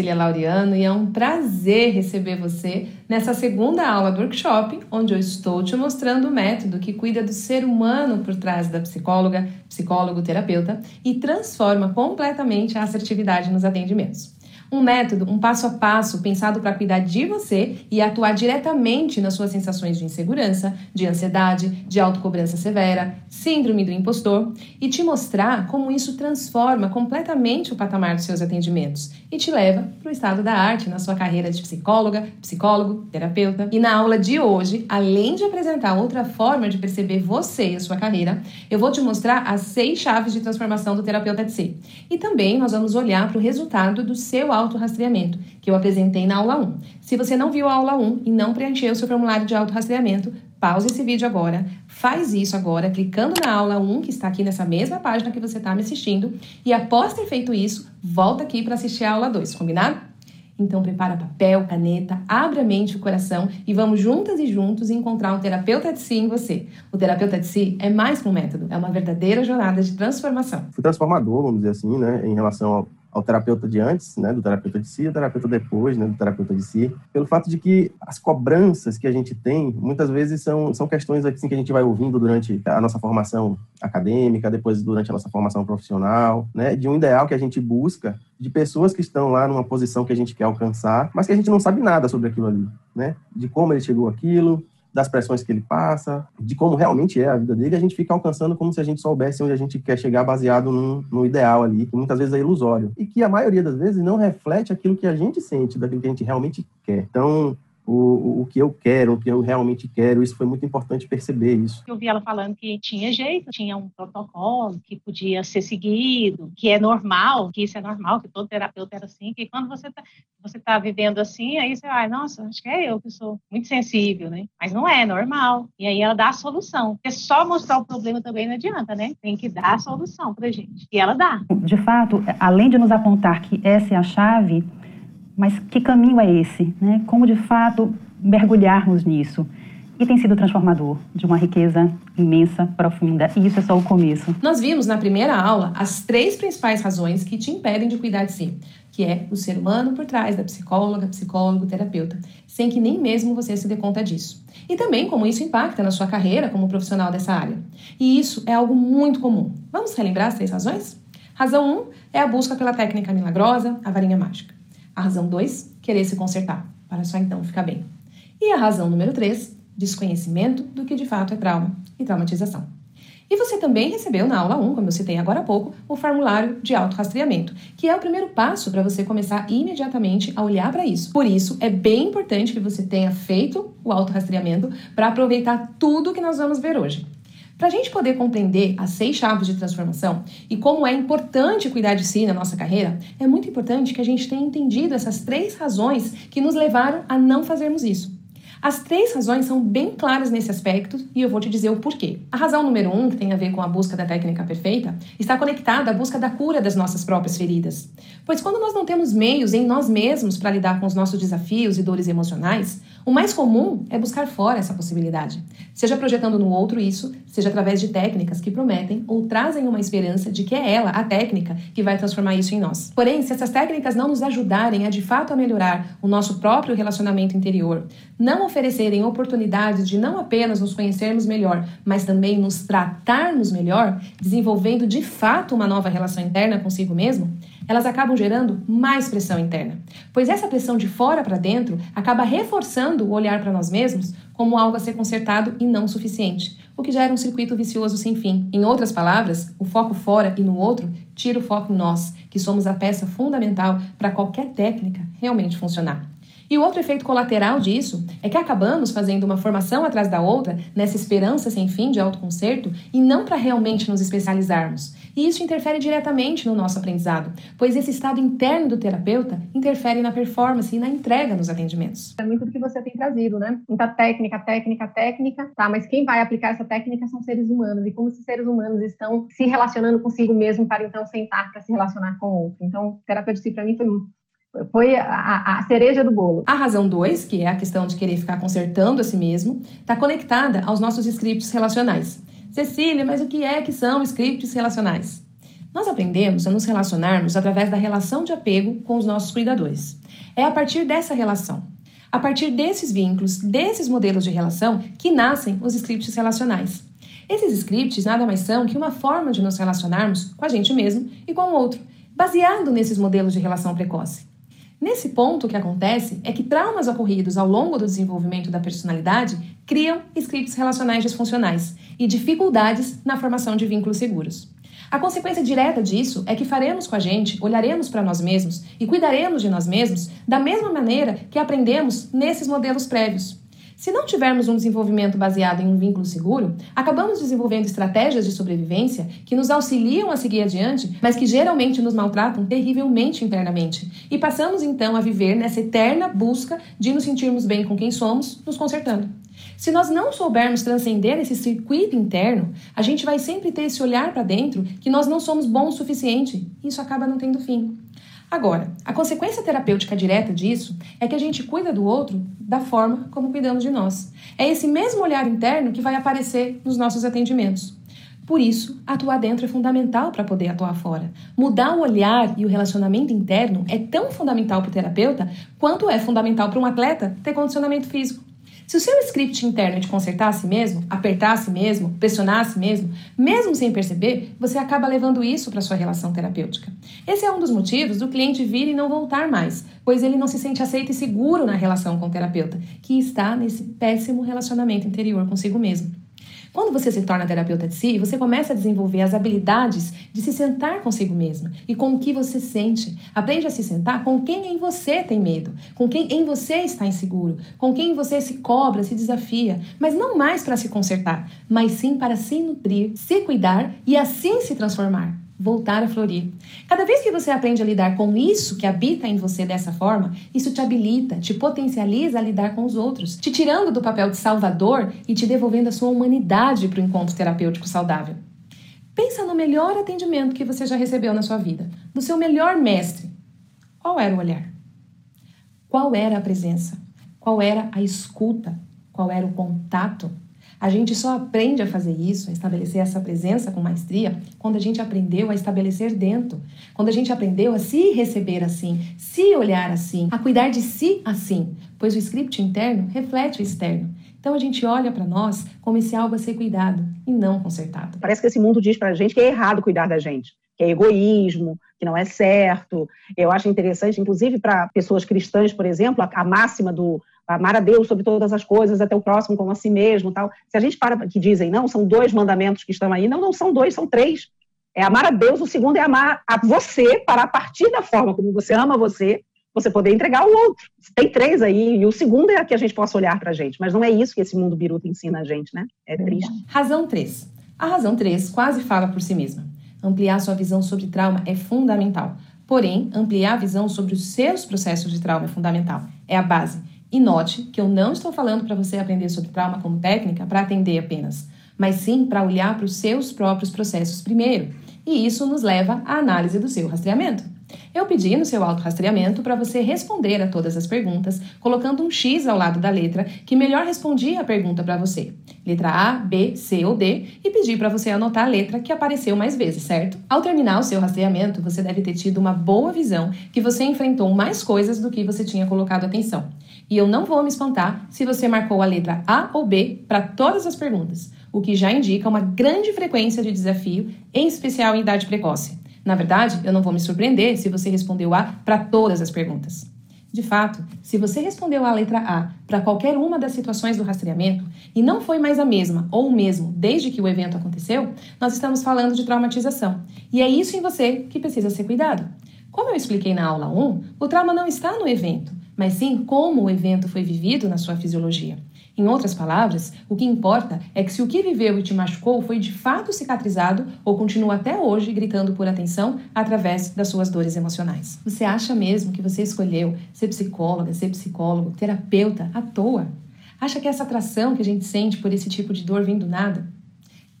Cecília Laureano e é um prazer receber você nessa segunda aula do workshop, onde eu estou te mostrando o método que cuida do ser humano por trás da psicóloga, psicólogo, terapeuta e transforma completamente a assertividade nos atendimentos. Um método, um passo a passo pensado para cuidar de você e atuar diretamente nas suas sensações de insegurança, de ansiedade, de autocobrança severa, síndrome do impostor e te mostrar como isso transforma completamente o patamar dos seus atendimentos e te leva para o estado da arte na sua carreira de psicóloga, psicólogo, terapeuta. E na aula de hoje, além de apresentar outra forma de perceber você e a sua carreira, eu vou te mostrar as seis chaves de transformação do terapeuta de si. E também nós vamos olhar para o resultado do seu autorrastreamento, que eu apresentei na aula 1. Se você não viu a aula 1 e não preencheu o seu formulário de autorrastreamento, pause esse vídeo agora, faz isso agora, clicando na aula 1, que está aqui nessa mesma página que você está me assistindo, e após ter feito isso, volta aqui para assistir a aula 2, combinado? Então prepara papel, caneta, abre a mente e o coração e vamos juntas e juntos encontrar um terapeuta de si em você. O terapeuta de si é mais que um método, é uma verdadeira jornada de transformação. Fui transformador, vamos dizer assim, né, em relação ao ao terapeuta de antes, né, do terapeuta de si, ao terapeuta depois, né, do terapeuta de si, pelo fato de que as cobranças que a gente tem, muitas vezes são, são questões assim, que a gente vai ouvindo durante a nossa formação acadêmica, depois durante a nossa formação profissional, né, de um ideal que a gente busca, de pessoas que estão lá numa posição que a gente quer alcançar, mas que a gente não sabe nada sobre aquilo ali, né, de como ele chegou aquilo, das pressões que ele passa, de como realmente é a vida dele, a gente fica alcançando como se a gente soubesse onde a gente quer chegar baseado no, no ideal ali, que muitas vezes é ilusório. E que a maioria das vezes não reflete aquilo que a gente sente, daquilo que a gente realmente quer. Então, o, o que eu quero, o que eu realmente quero. Isso foi muito importante perceber isso. Eu vi ela falando que tinha jeito, tinha um protocolo que podia ser seguido, que é normal, que isso é normal, que todo terapeuta era assim, que quando você está você tá vivendo assim, aí você vai, nossa, acho que é eu que sou muito sensível, né? Mas não é, é normal. E aí ela dá a solução. Porque só mostrar o problema também não adianta, né? Tem que dar a solução pra gente. E ela dá. De fato, além de nos apontar que essa é a chave, mas que caminho é esse? Né? Como de fato mergulharmos nisso? E tem sido transformador, de uma riqueza imensa, profunda. E isso é só o começo. Nós vimos na primeira aula as três principais razões que te impedem de cuidar de si, que é o ser humano por trás da psicóloga, psicólogo, terapeuta, sem que nem mesmo você se dê conta disso. E também como isso impacta na sua carreira como profissional dessa área. E isso é algo muito comum. Vamos relembrar as três razões? Razão 1 um é a busca pela técnica milagrosa, a varinha mágica. A razão 2, querer se consertar, para só então ficar bem. E a razão número 3, desconhecimento do que de fato é trauma e traumatização. E você também recebeu na aula 1, como eu citei agora há pouco, o formulário de autorrastreamento, que é o primeiro passo para você começar imediatamente a olhar para isso. Por isso, é bem importante que você tenha feito o autorrastreamento para aproveitar tudo que nós vamos ver hoje. Para a gente poder compreender as seis chaves de transformação e como é importante cuidar de si na nossa carreira, é muito importante que a gente tenha entendido essas três razões que nos levaram a não fazermos isso. As três razões são bem claras nesse aspecto e eu vou te dizer o porquê. A razão número um, que tem a ver com a busca da técnica perfeita, está conectada à busca da cura das nossas próprias feridas. Pois quando nós não temos meios em nós mesmos para lidar com os nossos desafios e dores emocionais, o mais comum é buscar fora essa possibilidade, seja projetando no outro isso, seja através de técnicas que prometem ou trazem uma esperança de que é ela, a técnica, que vai transformar isso em nós. Porém, se essas técnicas não nos ajudarem a de fato a melhorar o nosso próprio relacionamento interior, não oferecerem oportunidades de não apenas nos conhecermos melhor, mas também nos tratarmos melhor, desenvolvendo de fato uma nova relação interna consigo mesmo, elas acabam gerando mais pressão interna. Pois essa pressão de fora para dentro acaba reforçando o olhar para nós mesmos como algo a ser consertado e não suficiente, o que gera um circuito vicioso sem fim. Em outras palavras, o foco fora e no outro tira o foco em nós, que somos a peça fundamental para qualquer técnica realmente funcionar. E o outro efeito colateral disso é que acabamos fazendo uma formação atrás da outra nessa esperança sem fim de autoconcerto e não para realmente nos especializarmos. E isso interfere diretamente no nosso aprendizado, pois esse estado interno do terapeuta interfere na performance e na entrega nos atendimentos. É muito do que você tem trazido, né? Muita técnica, técnica, técnica, tá? Mas quem vai aplicar essa técnica são seres humanos. E como esses seres humanos estão se relacionando consigo mesmo para então sentar para se relacionar com o outro. Então, terapia de si para mim foi foi a, a, cereja do bolo. A razão 2, que é a questão de querer ficar consertando a si mesmo, está conectada aos nossos scripts relacionais. Cecília, mas o que é que são scripts relacionais? Nós aprendemos a nos relacionarmos através da relação de apego com os nossos cuidadores. É a partir dessa relação, a partir desses vínculos, desses modelos de relação, que nascem os scripts relacionais. Esses scripts nada mais são que uma forma de nos relacionarmos com a gente mesmo e com o outro, baseado nesses modelos de relação precoce. Nesse ponto, o que acontece é que traumas ocorridos ao longo do desenvolvimento da personalidade criam scripts relacionais disfuncionais e dificuldades na formação de vínculos seguros. A consequência direta disso é que faremos com a gente, olharemos para nós mesmos e cuidaremos de nós mesmos da mesma maneira que aprendemos nesses modelos prévios. Se não tivermos um desenvolvimento baseado em um vínculo seguro, acabamos desenvolvendo estratégias de sobrevivência que nos auxiliam a seguir adiante, mas que geralmente nos maltratam terrivelmente internamente. E passamos então a viver nessa eterna busca de nos sentirmos bem com quem somos, nos consertando. Se nós não soubermos transcender esse circuito interno, a gente vai sempre ter esse olhar para dentro que nós não somos bons o suficiente. Isso acaba não tendo fim. Agora, a consequência terapêutica direta disso é que a gente cuida do outro da forma como cuidamos de nós. É esse mesmo olhar interno que vai aparecer nos nossos atendimentos. Por isso, atuar dentro é fundamental para poder atuar fora. Mudar o olhar e o relacionamento interno é tão fundamental para o terapeuta quanto é fundamental para um atleta ter condicionamento físico. Se o seu script interno de consertar mesmo, apertar mesmo, pressionar mesmo, mesmo sem perceber, você acaba levando isso para sua relação terapêutica. Esse é um dos motivos do cliente vir e não voltar mais, pois ele não se sente aceito e seguro na relação com o terapeuta, que está nesse péssimo relacionamento interior consigo mesmo. Quando você se torna terapeuta de si, você começa a desenvolver as habilidades de se sentar consigo mesma e com o que você sente. Aprende a se sentar com quem em você tem medo, com quem em você está inseguro, com quem você se cobra, se desafia, mas não mais para se consertar, mas sim para se nutrir, se cuidar e assim se transformar voltar a florir. Cada vez que você aprende a lidar com isso que habita em você dessa forma, isso te habilita, te potencializa a lidar com os outros, te tirando do papel de salvador e te devolvendo a sua humanidade para o encontro terapêutico saudável. Pensa no melhor atendimento que você já recebeu na sua vida, do seu melhor mestre. Qual era o olhar? Qual era a presença? Qual era a escuta? Qual era o contato? A gente só aprende a fazer isso, a estabelecer essa presença com maestria, quando a gente aprendeu a estabelecer dentro. Quando a gente aprendeu a se receber assim, se olhar assim, a cuidar de si assim, pois o script interno reflete o externo. Então a gente olha para nós como esse algo a ser cuidado e não consertado. Parece que esse mundo diz para a gente que é errado cuidar da gente, que é egoísmo, que não é certo. Eu acho interessante, inclusive para pessoas cristãs, por exemplo, a, a máxima do amar a Deus sobre todas as coisas, até o próximo como a si mesmo, tal. Se a gente para que dizem, não, são dois mandamentos que estão aí, não, não são dois, são três. É amar a Deus, o segundo é amar a você, para a partir da forma como você ama você, você poder entregar ao outro. Tem três aí, e o segundo é a que a gente possa olhar para a gente, mas não é isso que esse mundo biruta ensina a gente, né? É triste. Razão 3. A razão 3 quase fala por si mesma. Ampliar sua visão sobre trauma é fundamental. Porém, ampliar a visão sobre os seus processos de trauma é fundamental. É a base. E note que eu não estou falando para você aprender sobre trauma como técnica para atender apenas, mas sim para olhar para os seus próprios processos primeiro. E isso nos leva à análise do seu rastreamento. Eu pedi no seu auto-rastreamento para você responder a todas as perguntas, colocando um X ao lado da letra que melhor respondia a pergunta para você. Letra A, B, C ou D, e pedi para você anotar a letra que apareceu mais vezes, certo? Ao terminar o seu rastreamento, você deve ter tido uma boa visão que você enfrentou mais coisas do que você tinha colocado atenção. E eu não vou me espantar se você marcou a letra A ou B para todas as perguntas, o que já indica uma grande frequência de desafio, em especial em idade precoce. Na verdade, eu não vou me surpreender se você respondeu A para todas as perguntas. De fato, se você respondeu a letra A para qualquer uma das situações do rastreamento e não foi mais a mesma ou o mesmo desde que o evento aconteceu, nós estamos falando de traumatização. E é isso em você que precisa ser cuidado. Como eu expliquei na aula 1, o trauma não está no evento, mas sim como o evento foi vivido na sua fisiologia. Em outras palavras, o que importa é que se o que viveu e te machucou foi de fato cicatrizado ou continua até hoje gritando por atenção através das suas dores emocionais. Você acha mesmo que você escolheu ser psicóloga, ser psicólogo, terapeuta à toa? Acha que essa atração que a gente sente por esse tipo de dor vem do nada?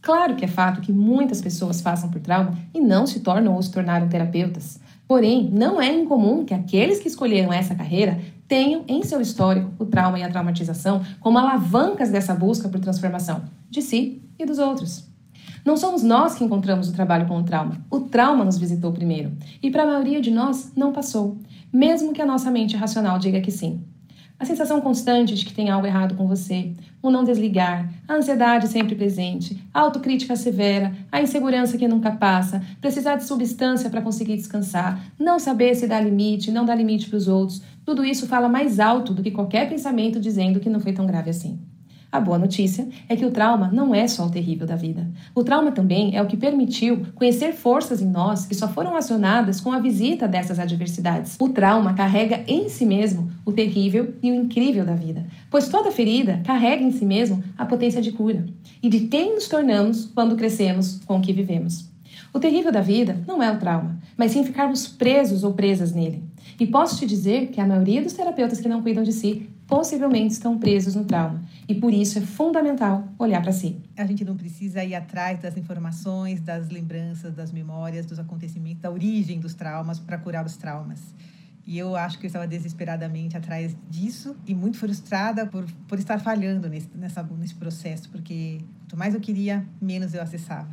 Claro que é fato que muitas pessoas passam por trauma e não se tornam ou se tornaram terapeutas. Porém, não é incomum que aqueles que escolheram essa carreira tenham em seu histórico o trauma e a traumatização como alavancas dessa busca por transformação de si e dos outros. Não somos nós que encontramos o trabalho com o trauma. O trauma nos visitou primeiro. E para a maioria de nós, não passou, mesmo que a nossa mente racional diga que sim. A sensação constante de que tem algo errado com você, o não desligar, a ansiedade sempre presente, a autocrítica severa, a insegurança que nunca passa, precisar de substância para conseguir descansar, não saber se dá limite, não dá limite para os outros, tudo isso fala mais alto do que qualquer pensamento dizendo que não foi tão grave assim. A boa notícia é que o trauma não é só o terrível da vida. O trauma também é o que permitiu conhecer forças em nós que só foram acionadas com a visita dessas adversidades. O trauma carrega em si mesmo o terrível e o incrível da vida, pois toda ferida carrega em si mesmo a potência de cura e de quem nos tornamos quando crescemos com o que vivemos. O terrível da vida não é o trauma, mas sim ficarmos presos ou presas nele. E posso te dizer que a maioria dos terapeutas que não cuidam de si possivelmente estão presos no trauma. E por isso é fundamental olhar para si. A gente não precisa ir atrás das informações, das lembranças, das memórias, dos acontecimentos, da origem dos traumas para curar os traumas. E eu acho que eu estava desesperadamente atrás disso e muito frustrada por, por estar falhando nesse, nessa, nesse processo, porque quanto mais eu queria, menos eu acessava.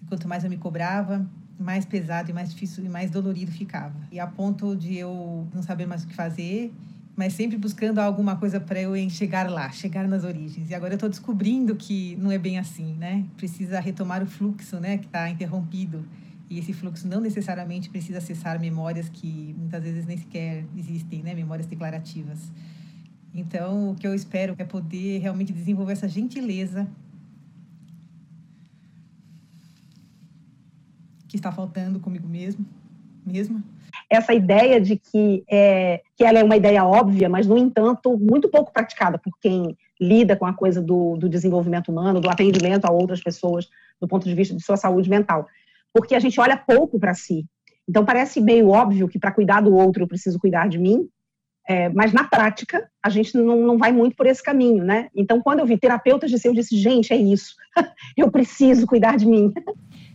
E quanto mais eu me cobrava, mais pesado e mais difícil e mais dolorido ficava. E a ponto de eu não saber mais o que fazer mas sempre buscando alguma coisa para eu chegar lá, chegar nas origens. E agora eu estou descobrindo que não é bem assim, né? Precisa retomar o fluxo, né, que está interrompido. E esse fluxo não necessariamente precisa acessar memórias que muitas vezes nem sequer existem, né, memórias declarativas. Então, o que eu espero é poder realmente desenvolver essa gentileza que está faltando comigo mesmo, mesma essa ideia de que, é, que ela é uma ideia óbvia, mas, no entanto, muito pouco praticada por quem lida com a coisa do, do desenvolvimento humano, do atendimento a outras pessoas, do ponto de vista de sua saúde mental. Porque a gente olha pouco para si. Então, parece meio óbvio que para cuidar do outro eu preciso cuidar de mim, é, mas na prática a gente não, não vai muito por esse caminho, né? Então, quando eu vi terapeutas dizer, eu disse, gente, é isso, eu preciso cuidar de mim.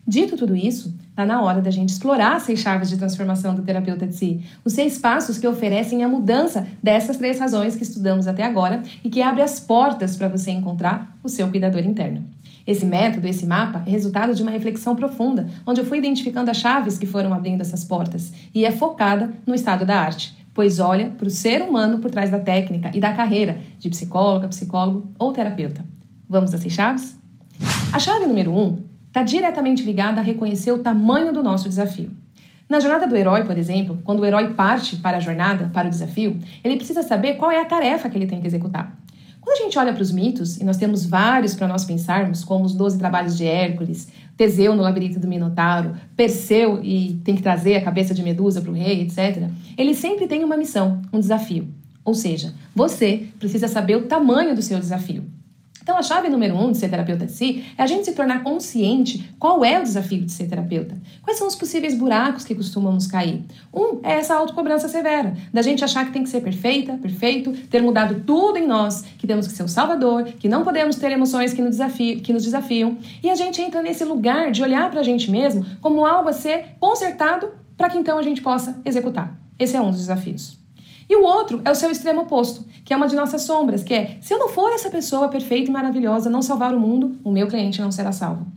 Dito tudo isso, está na hora da gente explorar as seis chaves de transformação do terapeuta de si, os seis passos que oferecem a mudança dessas três razões que estudamos até agora e que abre as portas para você encontrar o seu cuidador interno. Esse método, esse mapa, é resultado de uma reflexão profunda, onde eu fui identificando as chaves que foram abrindo essas portas e é focada no estado da arte, pois olha para o ser humano por trás da técnica e da carreira de psicóloga, psicólogo ou terapeuta. Vamos às chaves? A chave número um está diretamente ligada a reconhecer o tamanho do nosso desafio. Na jornada do herói, por exemplo, quando o herói parte para a jornada, para o desafio, ele precisa saber qual é a tarefa que ele tem que executar. Quando a gente olha para os mitos, e nós temos vários para nós pensarmos, como os Doze Trabalhos de Hércules, Teseu no labirinto do Minotauro, Perseu e tem que trazer a cabeça de Medusa para o rei, etc., ele sempre tem uma missão, um desafio. Ou seja, você precisa saber o tamanho do seu desafio. Então, a chave número um de ser terapeuta de si é a gente se tornar consciente qual é o desafio de ser terapeuta. Quais são os possíveis buracos que costumamos cair? Um é essa autocobrança severa, da gente achar que tem que ser perfeita, perfeito, ter mudado tudo em nós, que temos que ser o salvador, que não podemos ter emoções que nos, desafiam, que nos desafiam. E a gente entra nesse lugar de olhar para a gente mesmo como algo a ser consertado para que então a gente possa executar. Esse é um dos desafios. E o outro é o seu extremo oposto, que é uma de nossas sombras, que é: se eu não for essa pessoa perfeita e maravilhosa, não salvar o mundo, o meu cliente não será salvo.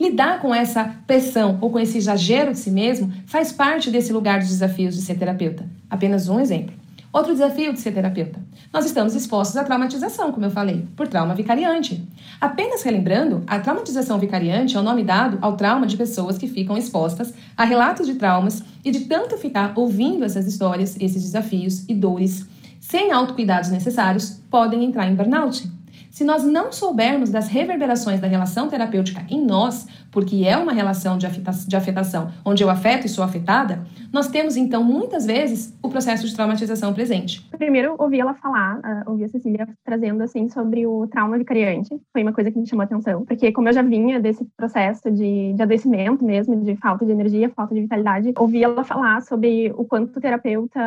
Lidar com essa pressão ou com esse exagero de si mesmo faz parte desse lugar dos desafios de ser terapeuta. Apenas um exemplo. Outro desafio de ser terapeuta. Nós estamos expostos à traumatização, como eu falei, por trauma vicariante. Apenas relembrando, a traumatização vicariante é o nome dado ao trauma de pessoas que ficam expostas a relatos de traumas e de tanto ficar ouvindo essas histórias, esses desafios e dores, sem autocuidados necessários, podem entrar em burnout. Se nós não soubermos das reverberações da relação terapêutica em nós, porque é uma relação de, de afetação onde eu afeto e sou afetada, nós temos então muitas vezes o processo de traumatização presente. Primeiro, ouvi ela falar, uh, ouvi a Cecília trazendo assim sobre o trauma vicariante, foi uma coisa que me chamou a atenção, porque como eu já vinha desse processo de, de adoecimento mesmo, de falta de energia, falta de vitalidade, ouvi ela falar sobre o quanto o terapeuta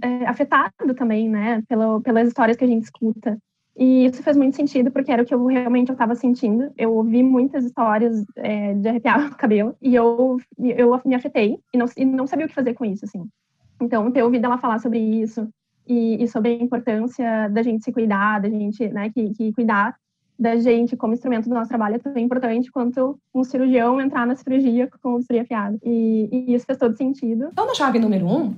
é afetado também, né, pelo, pelas histórias que a gente escuta. E isso fez muito sentido, porque era o que eu realmente estava sentindo. Eu ouvi muitas histórias é, de arrepiar o cabelo, e eu, eu me afetei, e não, e não sabia o que fazer com isso, assim. Então, ter ouvido ela falar sobre isso, e, e sobre a importância da gente se cuidar, da gente, né, que, que cuidar da gente como instrumento do nosso trabalho é tão importante quanto um cirurgião entrar na cirurgia com o bisturi afiado. E, e isso fez todo sentido. Então, na chave número um,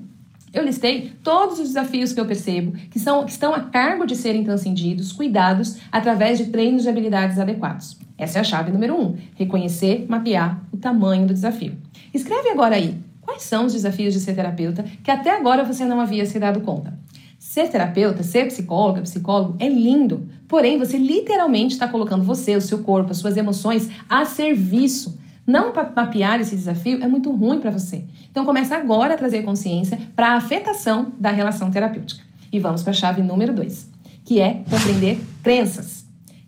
eu listei todos os desafios que eu percebo que, são, que estão a cargo de serem transcendidos, cuidados, através de treinos de habilidades adequados. Essa é a chave número um: reconhecer, mapear o tamanho do desafio. Escreve agora aí quais são os desafios de ser terapeuta que até agora você não havia se dado conta. Ser terapeuta, ser psicóloga, psicólogo é lindo, porém você literalmente está colocando você, o seu corpo, as suas emoções a serviço. Não mapear esse desafio é muito ruim para você. Então começa agora a trazer consciência para a afetação da relação terapêutica. E vamos para a chave número 2, que é compreender crenças.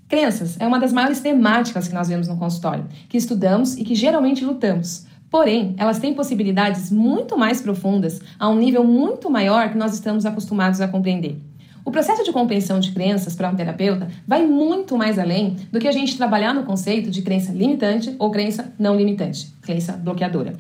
Crenças é uma das maiores temáticas que nós vemos no consultório, que estudamos e que geralmente lutamos. Porém, elas têm possibilidades muito mais profundas, a um nível muito maior que nós estamos acostumados a compreender. O processo de compreensão de crenças para um terapeuta vai muito mais além do que a gente trabalhar no conceito de crença limitante ou crença não limitante, crença bloqueadora.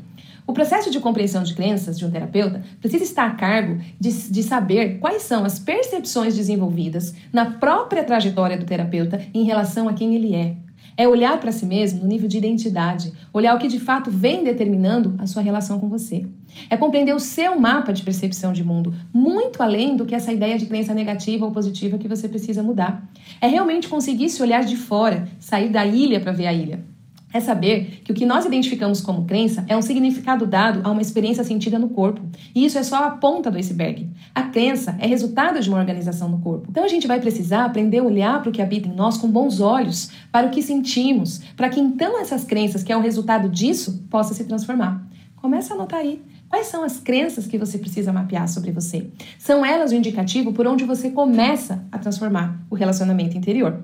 O processo de compreensão de crenças de um terapeuta precisa estar a cargo de, de saber quais são as percepções desenvolvidas na própria trajetória do terapeuta em relação a quem ele é, é olhar para si mesmo no nível de identidade, olhar o que de fato vem determinando a sua relação com você. É compreender o seu mapa de percepção de mundo, muito além do que essa ideia de crença negativa ou positiva que você precisa mudar. É realmente conseguir se olhar de fora, sair da ilha para ver a ilha é saber que o que nós identificamos como crença é um significado dado a uma experiência sentida no corpo. E isso é só a ponta do iceberg. A crença é resultado de uma organização no corpo. Então a gente vai precisar aprender a olhar para o que habita em nós com bons olhos, para o que sentimos, para que então essas crenças, que é o resultado disso, possa se transformar. Começa a anotar aí. Quais são as crenças que você precisa mapear sobre você? São elas o indicativo por onde você começa a transformar o relacionamento interior.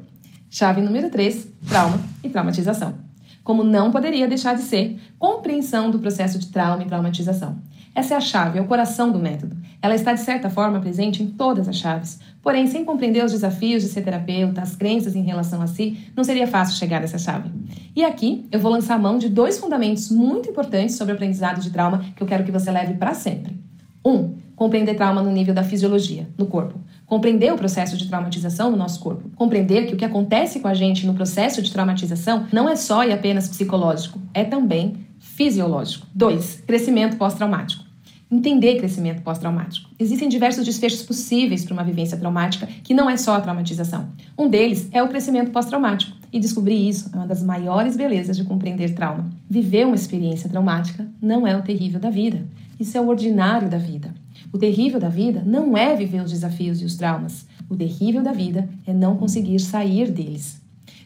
Chave número 3: trauma e traumatização como não poderia deixar de ser, compreensão do processo de trauma e traumatização. Essa é a chave, é o coração do método. Ela está, de certa forma, presente em todas as chaves. Porém, sem compreender os desafios de ser terapeuta, as crenças em relação a si, não seria fácil chegar nessa chave. E aqui eu vou lançar a mão de dois fundamentos muito importantes sobre o aprendizado de trauma que eu quero que você leve para sempre. Um, compreender trauma no nível da fisiologia, no corpo compreender o processo de traumatização no nosso corpo, compreender que o que acontece com a gente no processo de traumatização não é só e apenas psicológico, é também fisiológico. 2. Crescimento pós-traumático. Entender crescimento pós-traumático. Existem diversos desfechos possíveis para uma vivência traumática que não é só a traumatização. Um deles é o crescimento pós-traumático. E descobrir isso é uma das maiores belezas de compreender trauma. Viver uma experiência traumática não é o terrível da vida. Isso é o ordinário da vida. O terrível da vida não é viver os desafios e os traumas. O terrível da vida é não conseguir sair deles.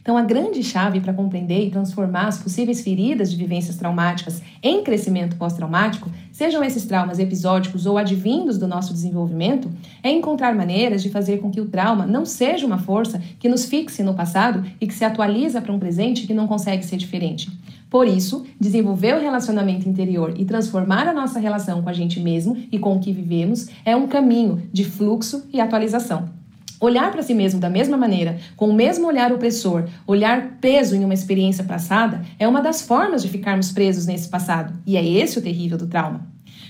Então, a grande chave para compreender e transformar as possíveis feridas de vivências traumáticas em crescimento pós-traumático, sejam esses traumas episódicos ou advindos do nosso desenvolvimento, é encontrar maneiras de fazer com que o trauma não seja uma força que nos fixe no passado e que se atualiza para um presente que não consegue ser diferente. Por isso, desenvolver o relacionamento interior e transformar a nossa relação com a gente mesmo e com o que vivemos é um caminho de fluxo e atualização. Olhar para si mesmo da mesma maneira, com o mesmo olhar opressor, olhar preso em uma experiência passada, é uma das formas de ficarmos presos nesse passado. E é esse o terrível do trauma.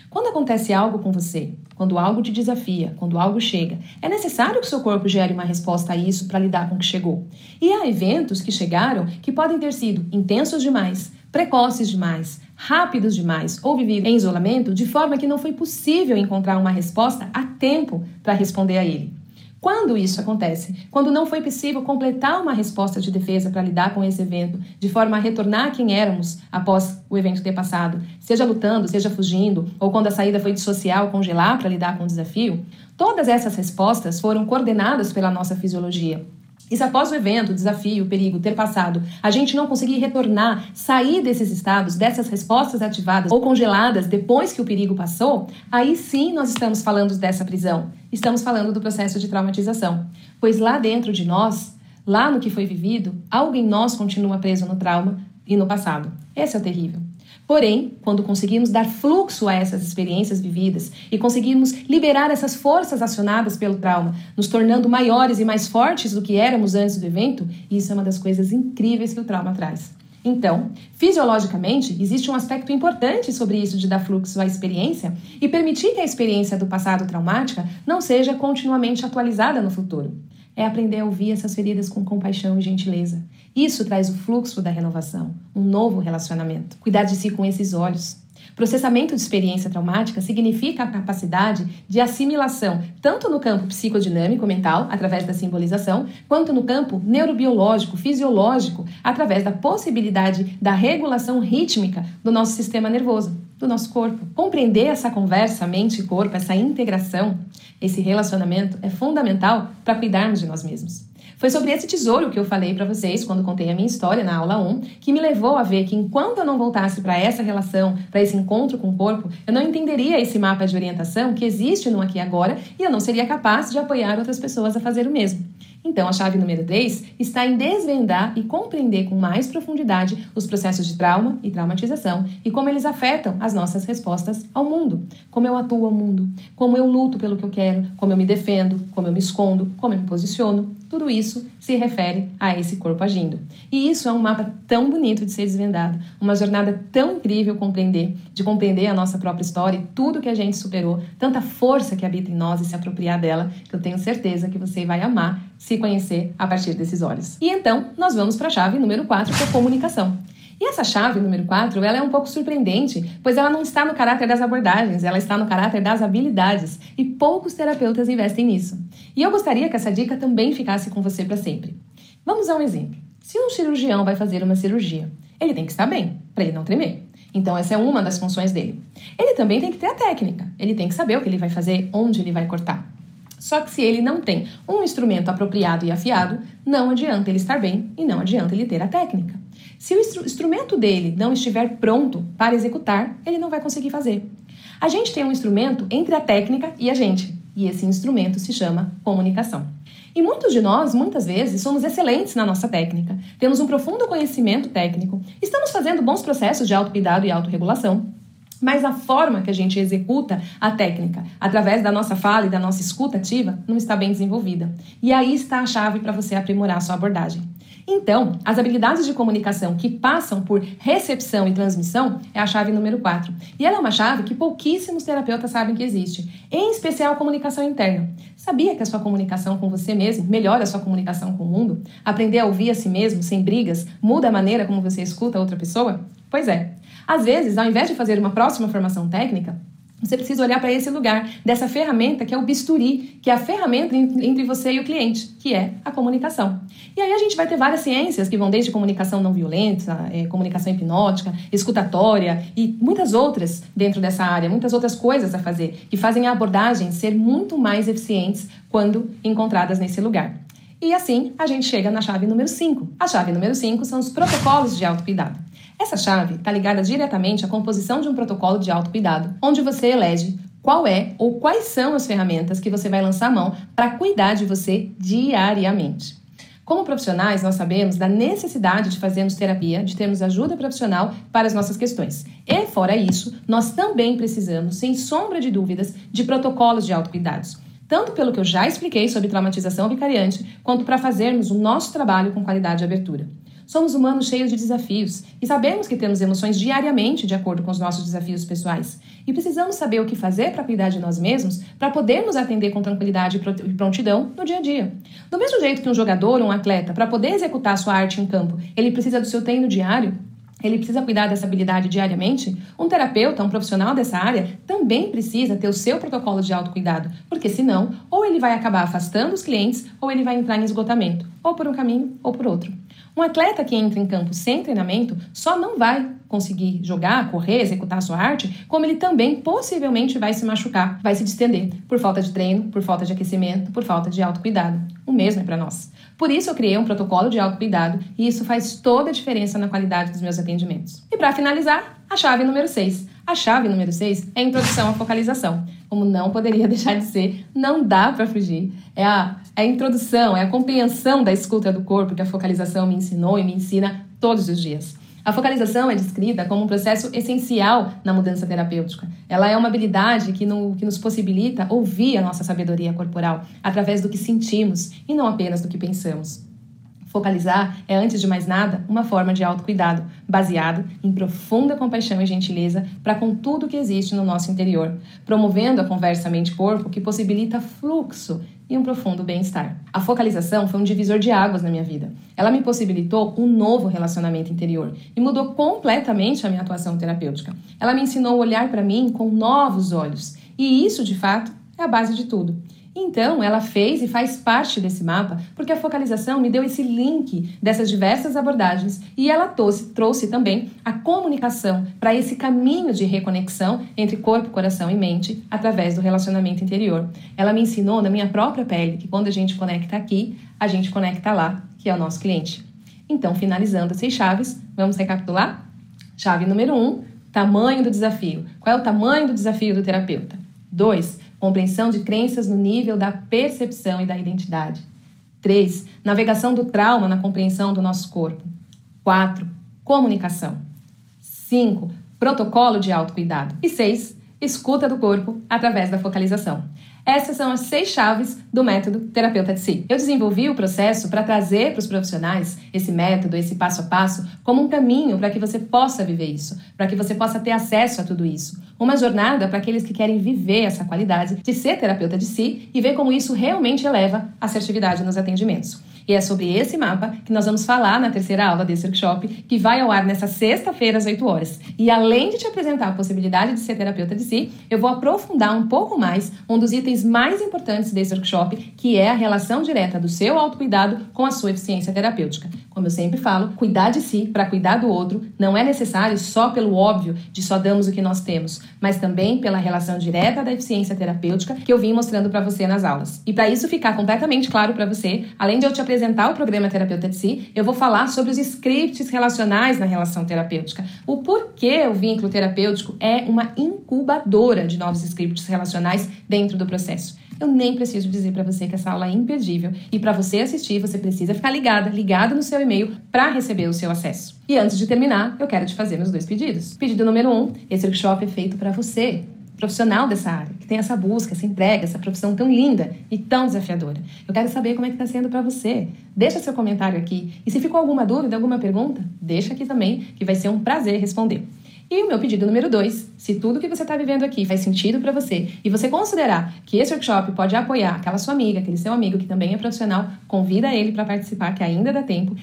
Quando acontece algo com você, quando algo te desafia, quando algo chega, é necessário que seu corpo gere uma resposta a isso para lidar com o que chegou. E há eventos que chegaram que podem ter sido intensos demais, precoces demais, rápidos demais ou vividos em isolamento de forma que não foi possível encontrar uma resposta a tempo para responder a ele. Quando isso acontece? Quando não foi possível completar uma resposta de defesa para lidar com esse evento, de forma a retornar a quem éramos após o evento ter passado, seja lutando, seja fugindo, ou quando a saída foi dissociar congelar para lidar com o desafio, todas essas respostas foram coordenadas pela nossa fisiologia. E se após o evento, o desafio, o perigo ter passado, a gente não conseguir retornar, sair desses estados, dessas respostas ativadas ou congeladas depois que o perigo passou, aí sim nós estamos falando dessa prisão. Estamos falando do processo de traumatização. Pois lá dentro de nós, lá no que foi vivido, algo em nós continua preso no trauma e no passado. Esse é o terrível. Porém, quando conseguimos dar fluxo a essas experiências vividas e conseguimos liberar essas forças acionadas pelo trauma, nos tornando maiores e mais fortes do que éramos antes do evento, isso é uma das coisas incríveis que o trauma traz. Então, fisiologicamente, existe um aspecto importante sobre isso de dar fluxo à experiência e permitir que a experiência do passado traumática não seja continuamente atualizada no futuro. é aprender a ouvir essas feridas com compaixão e gentileza. Isso traz o fluxo da renovação, um novo relacionamento. Cuidar de si com esses olhos. Processamento de experiência traumática significa a capacidade de assimilação, tanto no campo psicodinâmico mental, através da simbolização, quanto no campo neurobiológico, fisiológico, através da possibilidade da regulação rítmica do nosso sistema nervoso, do nosso corpo. Compreender essa conversa mente e corpo, essa integração, esse relacionamento é fundamental para cuidarmos de nós mesmos. Foi sobre esse tesouro que eu falei para vocês quando contei a minha história na aula 1, que me levou a ver que enquanto eu não voltasse para essa relação, para esse encontro com o corpo, eu não entenderia esse mapa de orientação que existe no aqui e agora e eu não seria capaz de apoiar outras pessoas a fazer o mesmo. Então, a chave número 3 está em desvendar e compreender com mais profundidade os processos de trauma e traumatização e como eles afetam as nossas respostas ao mundo. Como eu atuo ao mundo, como eu luto pelo que eu quero, como eu me defendo, como eu me escondo, como eu me posiciono. Tudo isso se refere a esse corpo agindo. E isso é um mapa tão bonito de ser desvendado, uma jornada tão incrível compreender, de compreender a nossa própria história e tudo que a gente superou, tanta força que habita em nós e se apropriar dela, que eu tenho certeza que você vai amar se conhecer a partir desses olhos. E então, nós vamos para a chave número 4, que é comunicação. E essa chave número 4, ela é um pouco surpreendente, pois ela não está no caráter das abordagens, ela está no caráter das habilidades, e poucos terapeutas investem nisso. E eu gostaria que essa dica também ficasse com você para sempre. Vamos a um exemplo. Se um cirurgião vai fazer uma cirurgia, ele tem que estar bem, para ele não tremer. Então, essa é uma das funções dele. Ele também tem que ter a técnica, ele tem que saber o que ele vai fazer, onde ele vai cortar. Só que se ele não tem um instrumento apropriado e afiado, não adianta ele estar bem e não adianta ele ter a técnica. Se o instrumento dele não estiver pronto para executar, ele não vai conseguir fazer. A gente tem um instrumento entre a técnica e a gente, e esse instrumento se chama comunicação. E muitos de nós, muitas vezes, somos excelentes na nossa técnica, temos um profundo conhecimento técnico, estamos fazendo bons processos de autocuidado e autorregulação, mas a forma que a gente executa a técnica, através da nossa fala e da nossa escuta ativa, não está bem desenvolvida. E aí está a chave para você aprimorar a sua abordagem. Então, as habilidades de comunicação que passam por recepção e transmissão é a chave número 4. E ela é uma chave que pouquíssimos terapeutas sabem que existe, em especial a comunicação interna. Sabia que a sua comunicação com você mesmo melhora a sua comunicação com o mundo? Aprender a ouvir a si mesmo sem brigas muda a maneira como você escuta a outra pessoa? Pois é. Às vezes, ao invés de fazer uma próxima formação técnica, você precisa olhar para esse lugar, dessa ferramenta que é o bisturi, que é a ferramenta entre você e o cliente, que é a comunicação. E aí a gente vai ter várias ciências que vão desde comunicação não violenta, é, comunicação hipnótica, escutatória e muitas outras dentro dessa área, muitas outras coisas a fazer, que fazem a abordagem ser muito mais eficientes quando encontradas nesse lugar. E assim a gente chega na chave número 5. A chave número 5 são os protocolos de autocuidado. Essa chave está ligada diretamente à composição de um protocolo de autocuidado, onde você elege qual é ou quais são as ferramentas que você vai lançar a mão para cuidar de você diariamente. Como profissionais, nós sabemos da necessidade de fazermos terapia, de termos ajuda profissional para as nossas questões. E, fora isso, nós também precisamos, sem sombra de dúvidas, de protocolos de autocuidados. Tanto pelo que eu já expliquei sobre traumatização vicariante, quanto para fazermos o nosso trabalho com qualidade de abertura. Somos humanos cheios de desafios e sabemos que temos emoções diariamente de acordo com os nossos desafios pessoais. E precisamos saber o que fazer para cuidar de nós mesmos para podermos atender com tranquilidade e prontidão no dia a dia. Do mesmo jeito que um jogador ou um atleta, para poder executar sua arte em campo, ele precisa do seu treino diário, ele precisa cuidar dessa habilidade diariamente, um terapeuta, um profissional dessa área, também precisa ter o seu protocolo de autocuidado, porque senão, ou ele vai acabar afastando os clientes, ou ele vai entrar em esgotamento, ou por um caminho ou por outro. Um atleta que entra em campo sem treinamento só não vai conseguir jogar, correr, executar sua arte, como ele também possivelmente vai se machucar, vai se distender por falta de treino, por falta de aquecimento, por falta de autocuidado. O mesmo é para nós. Por isso eu criei um protocolo de autocuidado e isso faz toda a diferença na qualidade dos meus atendimentos. E para finalizar, a chave número 6. A chave número 6 é a introdução à focalização. Como não poderia deixar de ser, não dá para fugir. É a é a introdução, é a compreensão da escuta do corpo que a focalização me ensinou e me ensina todos os dias. A focalização é descrita como um processo essencial na mudança terapêutica. Ela é uma habilidade que, no, que nos possibilita ouvir a nossa sabedoria corporal através do que sentimos e não apenas do que pensamos. Focalizar é, antes de mais nada, uma forma de autocuidado, baseado em profunda compaixão e gentileza para com tudo que existe no nosso interior, promovendo a conversa mente-corpo que possibilita fluxo e um profundo bem-estar. A focalização foi um divisor de águas na minha vida. Ela me possibilitou um novo relacionamento interior e mudou completamente a minha atuação terapêutica. Ela me ensinou a olhar para mim com novos olhos. E isso, de fato, é a base de tudo. Então, ela fez e faz parte desse mapa porque a focalização me deu esse link dessas diversas abordagens e ela trouxe, trouxe também a comunicação para esse caminho de reconexão entre corpo, coração e mente através do relacionamento interior. Ela me ensinou na minha própria pele que quando a gente conecta aqui, a gente conecta lá, que é o nosso cliente. Então, finalizando as seis chaves, vamos recapitular? Chave número um, tamanho do desafio. Qual é o tamanho do desafio do terapeuta? Dois, compreensão de crenças no nível da percepção e da identidade. 3. Navegação do trauma na compreensão do nosso corpo. 4. Comunicação. 5. Protocolo de autocuidado. E 6. Escuta do corpo através da focalização. Essas são as seis chaves do método Terapeuta de Si. Eu desenvolvi o processo para trazer para os profissionais esse método, esse passo a passo, como um caminho para que você possa viver isso, para que você possa ter acesso a tudo isso. Uma jornada para aqueles que querem viver essa qualidade de ser terapeuta de si e ver como isso realmente eleva a assertividade nos atendimentos. E é sobre esse mapa que nós vamos falar na terceira aula desse workshop, que vai ao ar nessa sexta-feira às 8 horas. E além de te apresentar a possibilidade de ser terapeuta de si, eu vou aprofundar um pouco mais um dos itens mais importantes desse workshop, que é a relação direta do seu autocuidado com a sua eficiência terapêutica. Como eu sempre falo, cuidar de si para cuidar do outro não é necessário só pelo óbvio de só damos o que nós temos, mas também pela relação direta da eficiência terapêutica que eu vim mostrando para você nas aulas. E para isso ficar completamente claro para você, além de eu te apresentar apresentar o programa Terapeuta de Si, eu vou falar sobre os scripts relacionais na relação terapêutica. O porquê o vínculo terapêutico é uma incubadora de novos scripts relacionais dentro do processo. Eu nem preciso dizer para você que essa aula é imperdível e para você assistir, você precisa ficar ligada, ligado no seu e-mail para receber o seu acesso. E antes de terminar, eu quero te fazer meus dois pedidos. Pedido número um: esse workshop é feito para você profissional dessa área, que tem essa busca, essa entrega, essa profissão tão linda e tão desafiadora. Eu quero saber como é que está sendo para você. Deixa seu comentário aqui. E se ficou alguma dúvida, alguma pergunta, deixa aqui também, que vai ser um prazer responder. E o meu pedido número dois, se tudo que você está vivendo aqui faz sentido para você e você considerar que esse workshop pode apoiar aquela sua amiga, aquele seu amigo que também é profissional, convida ele para participar, que ainda dá tempo.